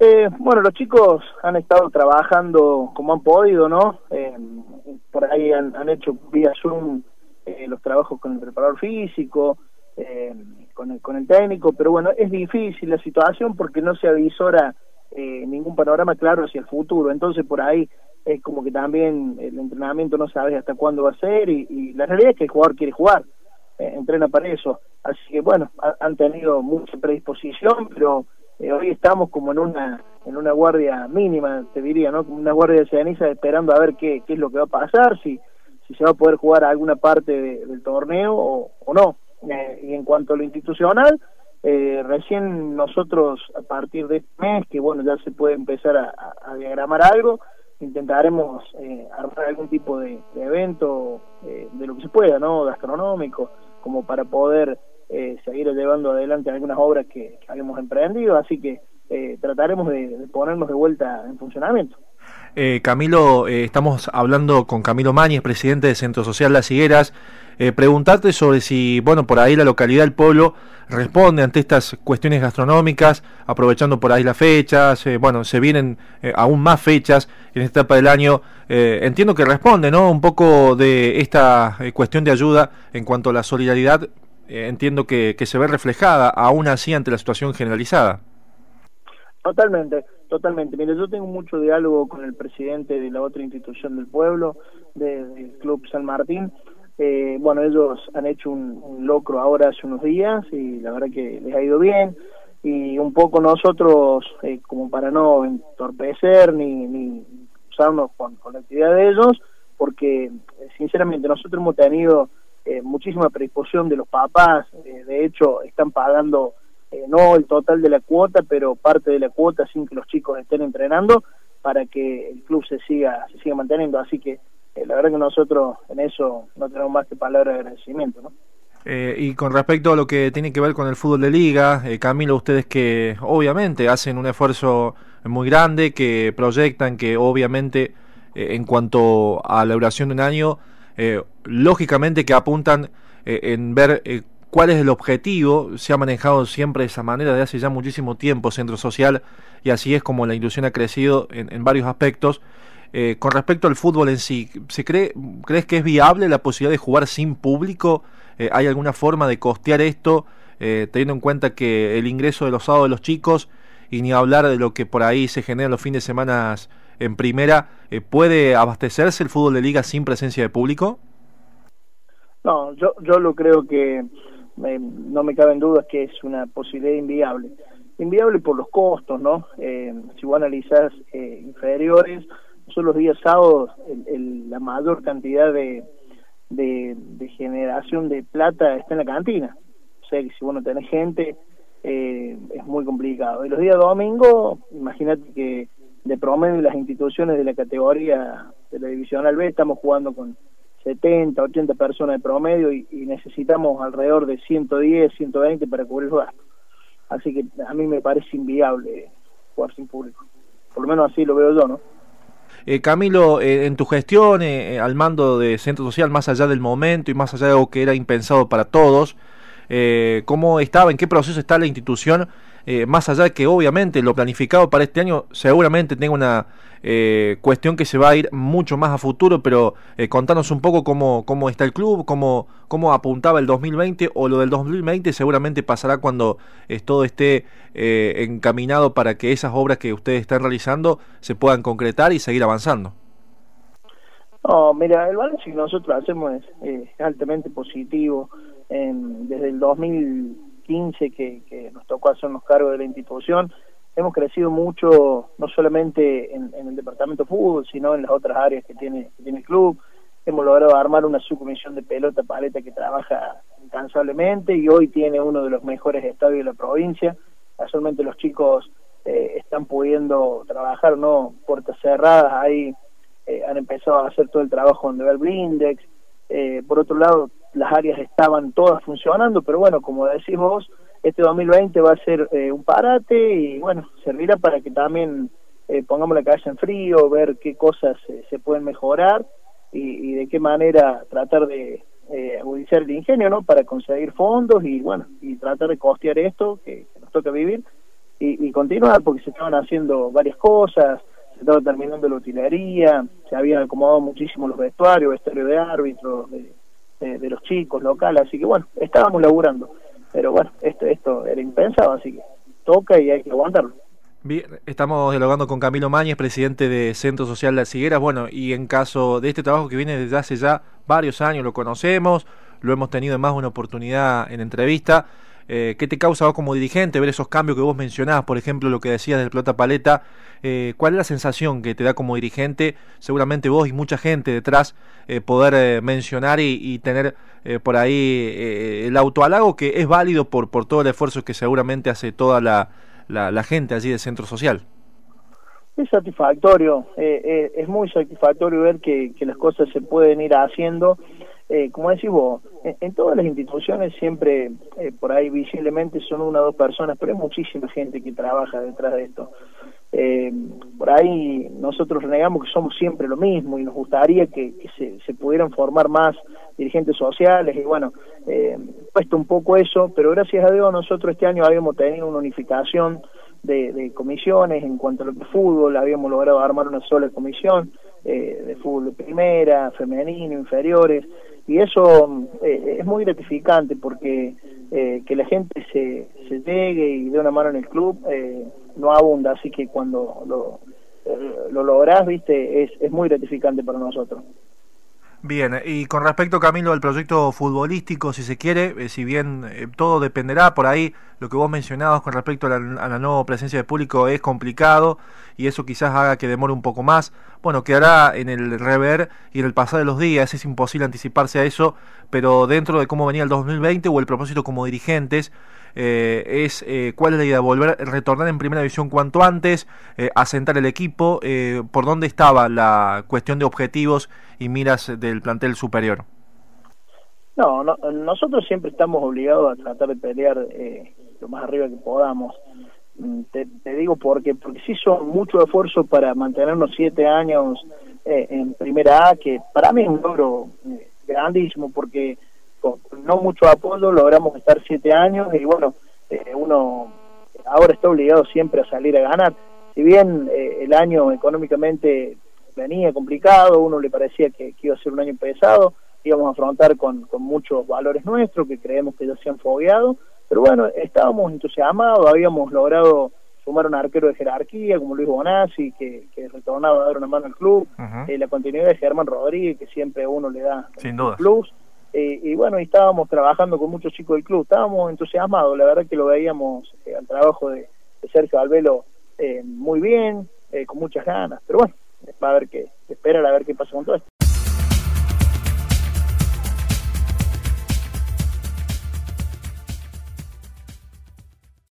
Eh, bueno, los chicos han estado trabajando como han podido, ¿no? Eh, por ahí han, hecho vía Zoom eh, los trabajos con el preparador físico, con, el, con el técnico, pero bueno, es difícil la situación porque no se avisora ningún panorama claro hacia el futuro, entonces por ahí es como que también el entrenamiento no sabe hasta cuándo va a ser y, la realidad es que el jugador quiere jugar, entrena para eso, así que bueno, han tenido mucha predisposición, pero eh, hoy estamos como en una en una guardia mínima, te diría, ¿no? Como una guardia de ceniza esperando a ver qué, qué es lo que va a pasar, si, si se va a poder jugar alguna parte del torneo o, o no. Eh, y en cuanto a lo institucional, eh, recién nosotros a partir de este mes, que bueno, ya se puede empezar a, diagramar algo, intentaremos eh, armar algún tipo de, de evento de lo que se pueda, ¿no? Gastronómico, como para poder eh, seguir llevando adelante algunas obras que, habíamos emprendido, así que eh, trataremos de, ponernos de vuelta en funcionamiento. Eh, Camilo, estamos hablando con Camilo Mañez, presidente del Centro Social Las Higueras. preguntarte sobre si, bueno, por ahí la localidad del pueblo responde ante estas cuestiones gastronómicas, aprovechando por ahí las fechas, bueno, se vienen aún más fechas en esta etapa del año. entiendo que responde, ¿no? Un poco de esta cuestión de ayuda en cuanto a la solidaridad eh, entiendo que, que se ve reflejada aún así ante la situación generalizada. Totalmente, totalmente. Mire, yo tengo mucho diálogo con el presidente de la otra institución del pueblo, del Club San Martín. Eh, bueno, ellos han hecho un, locro ahora hace unos días y la verdad que les ha ido bien. Y un poco nosotros, eh, como para no entorpecer ni, ni usarnos con, con la actividad de ellos, porque sinceramente nosotros hemos tenido eh, muchísima predisposición de los papás, eh, de hecho están pagando eh, no el total de la cuota, pero parte de la cuota sin que los chicos estén entrenando para que el club se siga se siga manteniendo, así que la verdad que nosotros en eso no tenemos más que palabras de agradecimiento, ¿no? y con respecto a lo que tiene que ver con el fútbol de liga, Camilo, ustedes que obviamente hacen un esfuerzo muy grande, que proyectan que obviamente en cuanto a la duración de un año eh, lógicamente que apuntan eh, en ver eh, cuál es el objetivo, se ha manejado siempre de esa manera de hace ya muchísimo tiempo Centro Social y así es como la ilusión ha crecido en, varios aspectos. con respecto al fútbol en sí, ¿se cree, ¿crees que es viable la posibilidad de jugar sin público? ¿Hay alguna forma de costear esto, teniendo en cuenta que el ingreso de los sábados de los chicos y ni hablar de lo que por ahí se genera los fines de semana en primera, eh, ¿puede abastecerse el fútbol de liga sin presencia de público? No, yo, yo lo creo que eh, no me caben dudas que es una posibilidad inviable. Inviable por los costos, ¿no? Eh, si vos analizás inferiores, son los días sábados la mayor cantidad de, de, de, generación de plata está en la cantina. O sea que si vos no tenés gente, es muy complicado. Y los días domingos, imagínate que de promedio las instituciones de la categoría de la divisional B estamos jugando con 70, 80 personas de promedio y, necesitamos alrededor de 110, 120 para cubrir los gastos. Así que a mí me parece inviable jugar sin público. Por lo menos así lo veo yo, ¿no? Eh, Camilo, eh, en tu gestión eh, al mando de Centro Social, más allá del momento y más allá de algo que era impensado para todos, eh, ¿cómo estaba, en qué proceso está la institución eh, más allá que obviamente lo planificado para este año seguramente tenga una eh, cuestión que se va a ir mucho más a futuro, pero eh, contanos un poco cómo, cómo está el club, cómo, cómo apuntaba el 2020 o lo del 2020 seguramente pasará cuando todo esté encaminado para que esas obras que ustedes están realizando se puedan concretar y seguir avanzando. No, mira, el balance que nosotros hacemos es, altamente positivo. desde el 2000 15 que, que nos tocó hacernos cargo de la institución, hemos crecido mucho, no solamente en, el departamento de fútbol, sino en las otras áreas que tiene, que tiene el club. Hemos logrado armar una subcomisión de pelota paleta que trabaja incansablemente y hoy tiene uno de los mejores estadios de la provincia. Casualmente los chicos eh, están pudiendo trabajar, no puertas cerradas, ahí eh, han empezado a hacer todo el trabajo en el blindex. Eh, por otro lado, las áreas estaban todas funcionando, pero bueno, como decís vos, este 2020 va a ser eh, un parate y bueno, servirá para que también eh, pongamos la cabeza en frío, ver qué cosas se pueden mejorar y, de qué manera tratar de eh, agudizar el ingenio, ¿no? Para conseguir fondos y bueno, y tratar de costear esto que, nos toca vivir y, continuar porque se estaban haciendo varias cosas, se estaba terminando la utilería, se habían acomodado muchísimo los vestuarios, vestuario de árbitros, de, de, los chicos locales, así que bueno, estábamos laburando, pero bueno, esto, esto era impensado, así que toca y hay que aguantarlo. Bien, estamos dialogando con Camilo Mañez, presidente de Centro Social Las Higueras. Bueno, y en caso de este trabajo que viene desde hace ya varios años, lo conocemos, lo hemos tenido en más una oportunidad en entrevista. Eh, ¿Qué te causa vos como dirigente ver esos cambios que vos mencionabas? Por ejemplo, lo que decías del pelota paleta. Eh, ¿Cuál es la sensación que te da como dirigente? Seguramente vos y mucha gente detrás eh, poder mencionar y, tener por ahí el autoalago que es válido por, por todo el esfuerzo que seguramente hace toda la, la, gente allí del centro social. Es satisfactorio, es muy satisfactorio ver que las cosas se pueden ir haciendo eh, como decís vos, en, todas las instituciones siempre eh, por ahí visiblemente son una o dos personas, pero hay muchísima gente que trabaja detrás de esto. Eh, por ahí nosotros renegamos que somos siempre lo mismo y nos gustaría que, se, se, pudieran formar más dirigentes sociales y bueno, eh, cuesta un poco eso, pero gracias a Dios nosotros este año habíamos tenido una unificación de, de comisiones en cuanto a lo que fútbol, habíamos logrado armar una sola comisión eh, de fútbol de primera, femenino, inferiores, y eso eh, es muy gratificante porque eh, que la gente se, se llegue y dé una mano en el club eh, no abunda, así que cuando lo, lo lográs, viste, es, es muy gratificante para nosotros. Bien, y con respecto, Camilo, al proyecto futbolístico, si se quiere, si bien todo dependerá por ahí, lo que vos mencionabas con respecto a la, a la, nueva presencia de público es complicado y eso quizás haga que demore un poco más. Bueno, quedará en el rever y en el pasar de los días, es imposible anticiparse a eso, pero dentro de cómo venía el 2020 o el propósito como dirigentes, eh, es eh, cuál es la idea, volver, retornar en primera división cuanto antes, eh, asentar el equipo, eh, por dónde estaba la cuestión de objetivos y miras del plantel superior. No, no nosotros siempre estamos obligados a tratar de pelear eh, lo más arriba que podamos. Te, digo porque porque sí son mucho esfuerzo para mantenernos siete años eh, en primera A, que para mí es un logro eh, grandísimo porque con no mucho apoyo logramos estar siete años y bueno, eh, uno ahora está obligado siempre a salir a ganar. Si bien eh, el año económicamente venía complicado, uno le parecía que, que, iba a ser un año pesado, íbamos a afrontar con, con muchos valores nuestros que creemos que ya se han fogueado, pero bueno, estábamos entusiasmados, habíamos logrado sumar un arquero de jerarquía como Luis Bonazzi, que, que retornaba a dar una mano al club, uh -huh. eh, la continuidad de Germán Rodríguez, que siempre uno le da Sin duda. plus, eh, y bueno, y estábamos trabajando con muchos chicos del club, estábamos entusiasmados, la verdad que lo veíamos eh, al trabajo de, de Sergio Albelo eh, muy bien, eh, con muchas ganas, pero bueno, va a haber que esperar a ver qué pasa con todo esto.